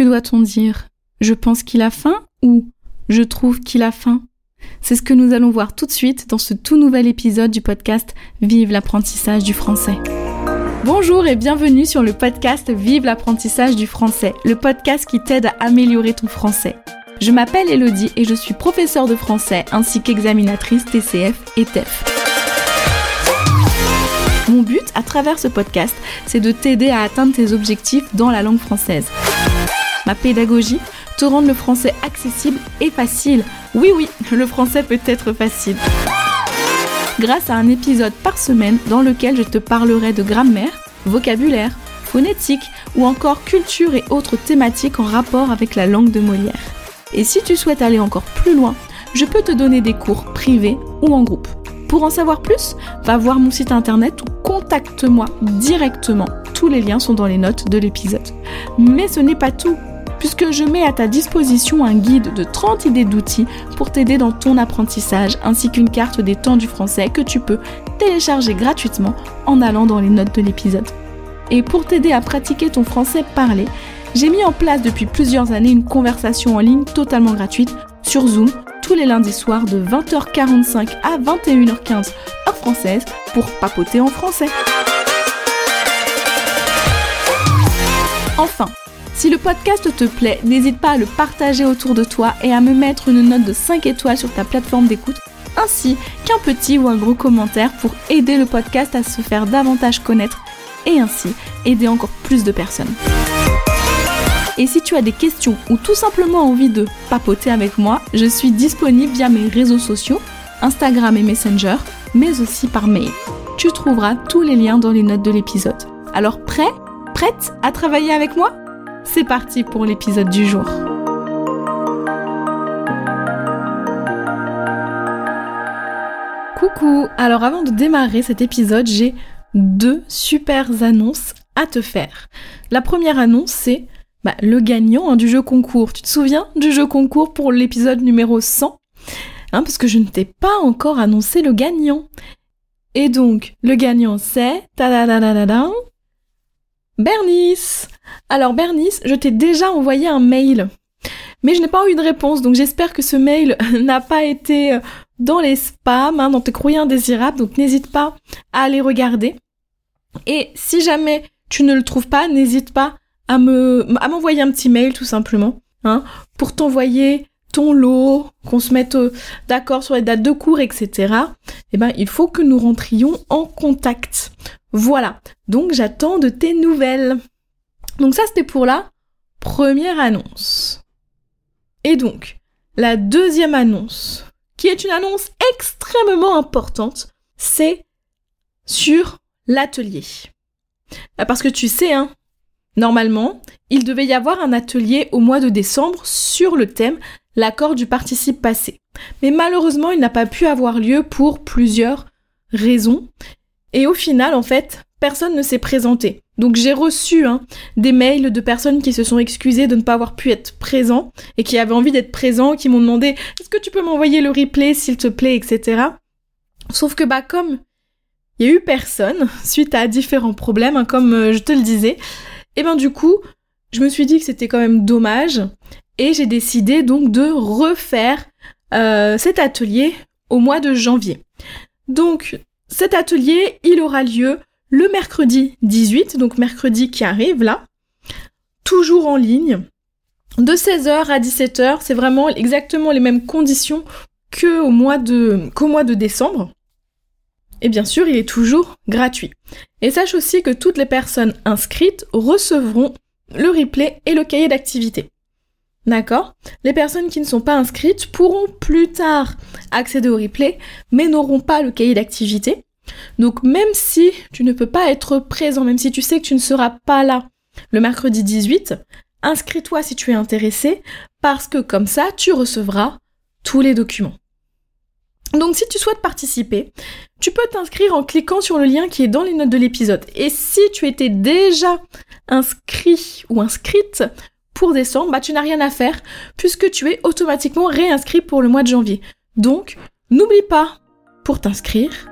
Que doit-on dire? Je pense qu'il a faim ou Je trouve qu'il a faim? C'est ce que nous allons voir tout de suite dans ce tout nouvel épisode du podcast Vive l'apprentissage du français. Bonjour et bienvenue sur le podcast Vive l'apprentissage du français, le podcast qui t'aide à améliorer ton français. Je m'appelle Elodie et je suis professeure de français ainsi qu'examinatrice TCF et TEF. Mon but à travers ce podcast, c'est de t'aider à atteindre tes objectifs dans la langue française. Ma pédagogie, te rendre le français accessible et facile. Oui oui, le français peut être facile. Grâce à un épisode par semaine dans lequel je te parlerai de grammaire, vocabulaire, phonétique ou encore culture et autres thématiques en rapport avec la langue de Molière. Et si tu souhaites aller encore plus loin, je peux te donner des cours privés ou en groupe. Pour en savoir plus, va voir mon site internet ou contacte-moi directement. Tous les liens sont dans les notes de l'épisode. Mais ce n'est pas tout, puisque je mets à ta disposition un guide de 30 idées d'outils pour t'aider dans ton apprentissage, ainsi qu'une carte des temps du français que tu peux télécharger gratuitement en allant dans les notes de l'épisode. Et pour t'aider à pratiquer ton français parlé, j'ai mis en place depuis plusieurs années une conversation en ligne totalement gratuite sur Zoom tous les lundis soirs de 20h45 à 21h15 heure française pour papoter en français. Enfin, si le podcast te plaît, n'hésite pas à le partager autour de toi et à me mettre une note de 5 étoiles sur ta plateforme d'écoute, ainsi qu'un petit ou un gros commentaire pour aider le podcast à se faire davantage connaître et ainsi aider encore plus de personnes. Et si tu as des questions ou tout simplement envie de papoter avec moi, je suis disponible via mes réseaux sociaux, Instagram et Messenger, mais aussi par mail. Tu trouveras tous les liens dans les notes de l'épisode. Alors prêt? Prête? À travailler avec moi? C'est parti pour l'épisode du jour. Coucou Alors avant de démarrer cet épisode, j'ai deux super annonces à te faire. La première annonce, c'est bah, le gagnant hein, du jeu concours. Tu te souviens du jeu concours pour l'épisode numéro 100 hein, Parce que je ne t'ai pas encore annoncé le gagnant. Et donc, le gagnant c'est... Bernice Alors Bernice, je t'ai déjà envoyé un mail. Mais je n'ai pas eu de réponse, donc j'espère que ce mail n'a pas été euh, dans les spams, hein, dans tes courriers indésirables, donc n'hésite pas à aller regarder. Et si jamais tu ne le trouves pas, n'hésite pas à me à m'envoyer un petit mail tout simplement, hein, pour t'envoyer ton lot, qu'on se mette euh, d'accord sur les dates de cours, etc. Eh ben, il faut que nous rentrions en contact. Voilà. Donc, j'attends de tes nouvelles. Donc, ça, c'était pour la première annonce. Et donc, la deuxième annonce, qui est une annonce extrêmement importante, c'est sur l'atelier. Bah, parce que tu sais, hein, Normalement, il devait y avoir un atelier au mois de décembre sur le thème l'accord du participe passé. Mais malheureusement, il n'a pas pu avoir lieu pour plusieurs raisons. Et au final, en fait, personne ne s'est présenté. Donc j'ai reçu hein, des mails de personnes qui se sont excusées de ne pas avoir pu être présents et qui avaient envie d'être présents, qui m'ont demandé est-ce que tu peux m'envoyer le replay s'il te plaît, etc. Sauf que bah comme il y a eu personne suite à différents problèmes, hein, comme euh, je te le disais, et ben du coup, je me suis dit que c'était quand même dommage et j'ai décidé donc de refaire euh, cet atelier au mois de janvier. Donc cet atelier, il aura lieu le mercredi 18, donc mercredi qui arrive là, toujours en ligne, de 16h à 17h, c'est vraiment exactement les mêmes conditions que au mois de, qu'au mois de décembre. Et bien sûr, il est toujours gratuit. Et sache aussi que toutes les personnes inscrites recevront le replay et le cahier d'activité. D'accord? Les personnes qui ne sont pas inscrites pourront plus tard accéder au replay, mais n'auront pas le cahier d'activité. Donc même si tu ne peux pas être présent, même si tu sais que tu ne seras pas là le mercredi 18, inscris-toi si tu es intéressé, parce que comme ça, tu recevras tous les documents. Donc si tu souhaites participer, tu peux t'inscrire en cliquant sur le lien qui est dans les notes de l'épisode. Et si tu étais déjà inscrit ou inscrite pour décembre, bah tu n'as rien à faire puisque tu es automatiquement réinscrit pour le mois de janvier. Donc, n'oublie pas, pour t'inscrire,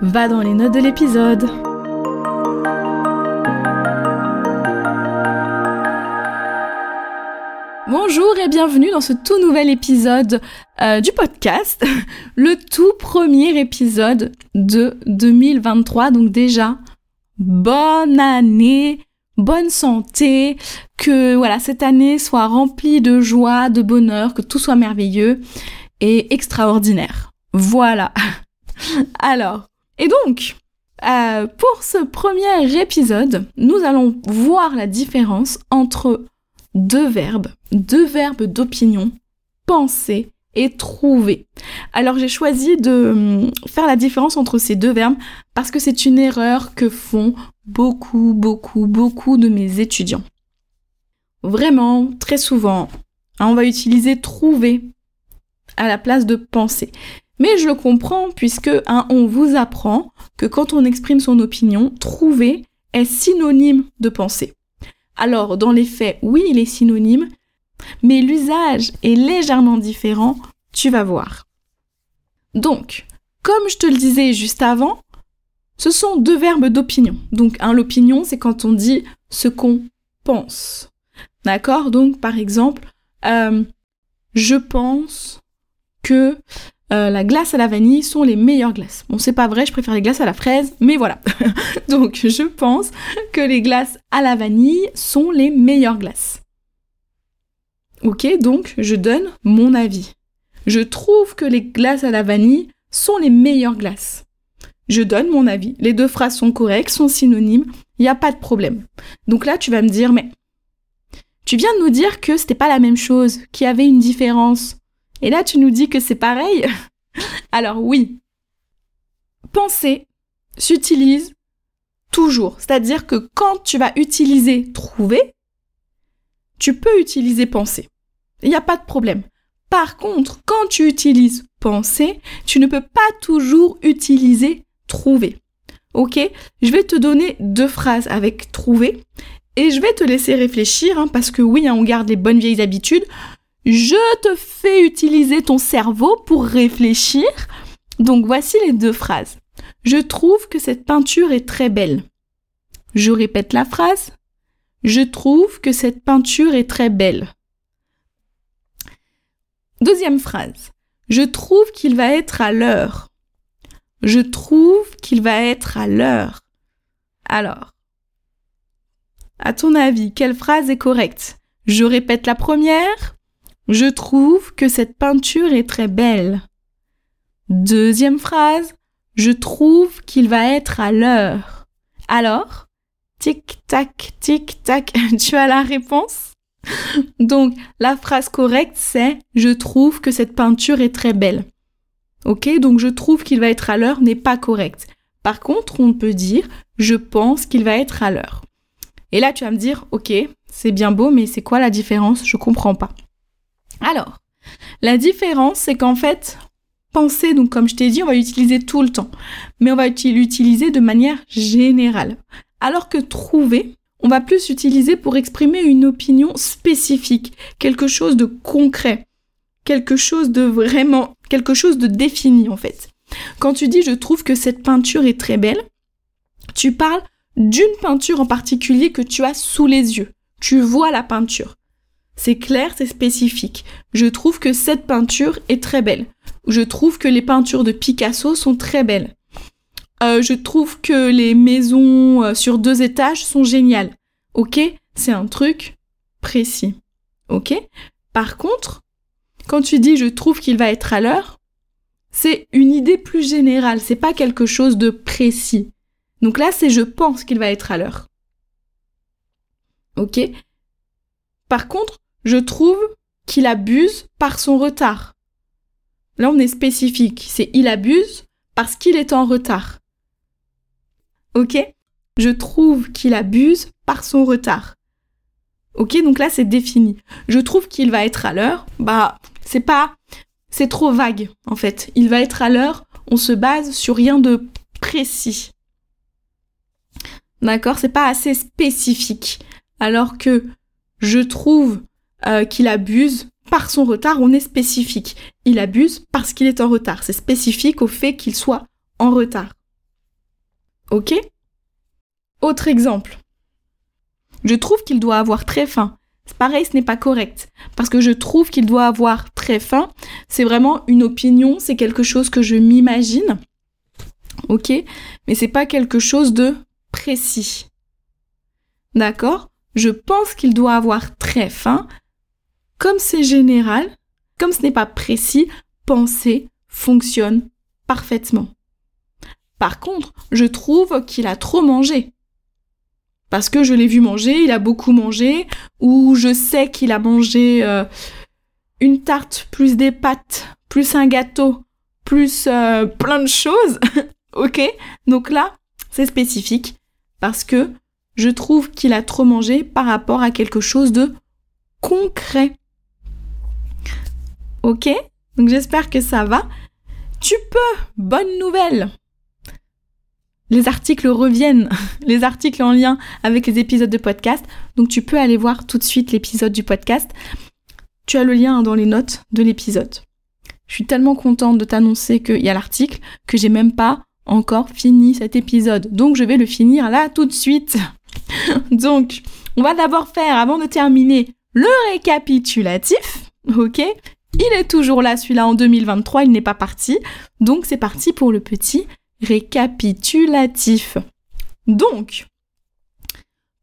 va dans les notes de l'épisode. Bonjour et bienvenue dans ce tout nouvel épisode euh, du podcast, le tout premier épisode de 2023. Donc déjà, bonne année, bonne santé, que voilà cette année soit remplie de joie, de bonheur, que tout soit merveilleux et extraordinaire. Voilà. Alors, et donc, euh, pour ce premier épisode, nous allons voir la différence entre deux verbes, deux verbes d'opinion, penser et trouver. Alors j'ai choisi de hum, faire la différence entre ces deux verbes parce que c'est une erreur que font beaucoup, beaucoup, beaucoup de mes étudiants. Vraiment, très souvent, hein, on va utiliser trouver à la place de penser. Mais je le comprends puisque hein, on vous apprend que quand on exprime son opinion, trouver est synonyme de penser. Alors, dans les faits, oui, il est synonyme, mais l'usage est légèrement différent, tu vas voir. Donc, comme je te le disais juste avant, ce sont deux verbes d'opinion. Donc, hein, l'opinion, c'est quand on dit ce qu'on pense. D'accord? Donc, par exemple, euh, je pense que euh, la glace à la vanille sont les meilleures glaces. Bon, c'est pas vrai, je préfère les glaces à la fraise, mais voilà. Donc, je pense que les glaces à la vanille sont les meilleures glaces. Ok, donc je donne mon avis. Je trouve que les glaces à la vanille sont les meilleures glaces. Je donne mon avis. Les deux phrases sont correctes, sont synonymes, il n'y a pas de problème. Donc là, tu vas me dire, mais tu viens de nous dire que c'était pas la même chose, qu'il y avait une différence. Et là, tu nous dis que c'est pareil Alors oui, penser s'utilise toujours. C'est-à-dire que quand tu vas utiliser trouver, tu peux utiliser penser. Il n'y a pas de problème. Par contre, quand tu utilises penser, tu ne peux pas toujours utiliser trouver. Ok? Je vais te donner deux phrases avec trouver et je vais te laisser réfléchir hein, parce que oui, hein, on garde les bonnes vieilles habitudes. Je te fais utiliser ton cerveau pour réfléchir. Donc voici les deux phrases. Je trouve que cette peinture est très belle. Je répète la phrase. Je trouve que cette peinture est très belle. Deuxième phrase. Je trouve qu'il va être à l'heure. Je trouve qu'il va être à l'heure. Alors, à ton avis, quelle phrase est correcte? Je répète la première. Je trouve que cette peinture est très belle. Deuxième phrase, je trouve qu'il va être à l'heure. Alors, tic tac, tic tac, tu as la réponse? Donc, la phrase correcte, c'est je trouve que cette peinture est très belle. Ok, donc je trouve qu'il va être à l'heure n'est pas correct. Par contre, on peut dire je pense qu'il va être à l'heure. Et là, tu vas me dire, ok, c'est bien beau, mais c'est quoi la différence? Je comprends pas. Alors, la différence, c'est qu'en fait, penser, donc comme je t'ai dit, on va l'utiliser tout le temps, mais on va l'utiliser de manière générale. Alors que trouver, on va plus l'utiliser pour exprimer une opinion spécifique, quelque chose de concret, quelque chose de vraiment, quelque chose de défini en fait. Quand tu dis je trouve que cette peinture est très belle, tu parles d'une peinture en particulier que tu as sous les yeux. Tu vois la peinture. C'est clair, c'est spécifique. Je trouve que cette peinture est très belle. Je trouve que les peintures de Picasso sont très belles. Euh, je trouve que les maisons euh, sur deux étages sont géniales. Ok C'est un truc précis. Ok Par contre, quand tu dis je trouve qu'il va être à l'heure, c'est une idée plus générale, c'est pas quelque chose de précis. Donc là, c'est je pense qu'il va être à l'heure. Ok Par contre, je trouve qu'il abuse par son retard. Là, on est spécifique. C'est il abuse parce qu'il est en retard. Ok? Je trouve qu'il abuse par son retard. Ok, donc là, c'est défini. Je trouve qu'il va être à l'heure. Bah, c'est pas. C'est trop vague, en fait. Il va être à l'heure. On se base sur rien de précis. D'accord? C'est pas assez spécifique. Alors que je trouve euh, qu'il abuse par son retard, on est spécifique. Il abuse parce qu'il est en retard. C'est spécifique au fait qu'il soit en retard. Ok? Autre exemple. Je trouve qu'il doit avoir très faim. pareil, ce n'est pas correct. Parce que je trouve qu'il doit avoir très fin. C'est vraiment une opinion, c'est quelque chose que je m'imagine. Ok? Mais c'est pas quelque chose de précis. D'accord? Je pense qu'il doit avoir très fin. Comme c'est général, comme ce n'est pas précis, penser fonctionne parfaitement. Par contre, je trouve qu'il a trop mangé. Parce que je l'ai vu manger, il a beaucoup mangé, ou je sais qu'il a mangé euh, une tarte, plus des pâtes, plus un gâteau, plus euh, plein de choses. ok? Donc là, c'est spécifique, parce que je trouve qu'il a trop mangé par rapport à quelque chose de concret. Ok Donc j'espère que ça va. Tu peux, bonne nouvelle, les articles reviennent, les articles en lien avec les épisodes de podcast. Donc tu peux aller voir tout de suite l'épisode du podcast. Tu as le lien dans les notes de l'épisode. Je suis tellement contente de t'annoncer qu'il y a l'article que j'ai même pas encore fini cet épisode. Donc je vais le finir là tout de suite. Donc, on va d'abord faire, avant de terminer, le récapitulatif. Ok? Il est toujours là, celui-là, en 2023, il n'est pas parti. Donc c'est parti pour le petit récapitulatif. Donc,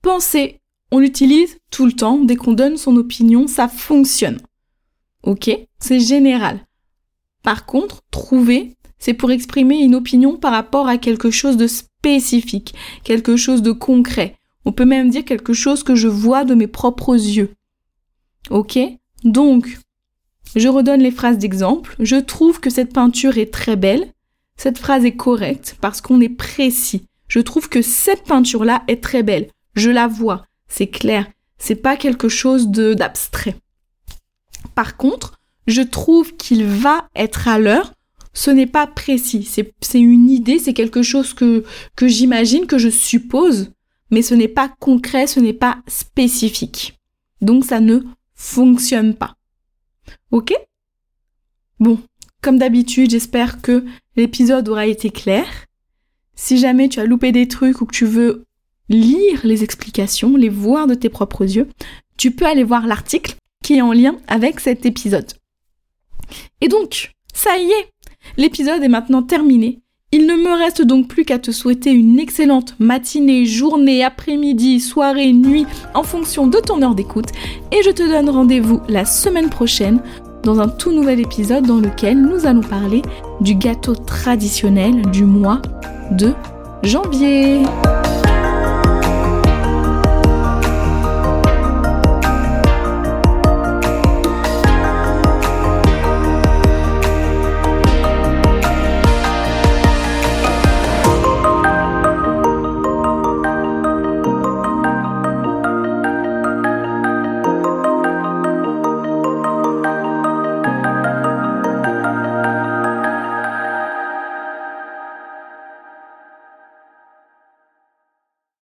penser, on l'utilise tout le temps, dès qu'on donne son opinion, ça fonctionne. Ok? C'est général. Par contre, trouver, c'est pour exprimer une opinion par rapport à quelque chose de spécifique, quelque chose de concret. On peut même dire quelque chose que je vois de mes propres yeux. Ok? Donc, je redonne les phrases d'exemple. Je trouve que cette peinture est très belle. Cette phrase est correcte parce qu'on est précis. Je trouve que cette peinture-là est très belle. Je la vois. C'est clair. C'est pas quelque chose d'abstrait. Par contre, je trouve qu'il va être à l'heure. Ce n'est pas précis. C'est une idée, c'est quelque chose que, que j'imagine, que je suppose, mais ce n'est pas concret, ce n'est pas spécifique. Donc ça ne fonctionne pas. Ok? Bon, comme d'habitude, j'espère que l'épisode aura été clair. Si jamais tu as loupé des trucs ou que tu veux lire les explications, les voir de tes propres yeux, tu peux aller voir l'article qui est en lien avec cet épisode. Et donc, ça y est, l'épisode est maintenant terminé. Il ne me reste donc plus qu'à te souhaiter une excellente matinée, journée, après-midi, soirée, nuit, en fonction de ton heure d'écoute. Et je te donne rendez-vous la semaine prochaine dans un tout nouvel épisode dans lequel nous allons parler du gâteau traditionnel du mois de janvier.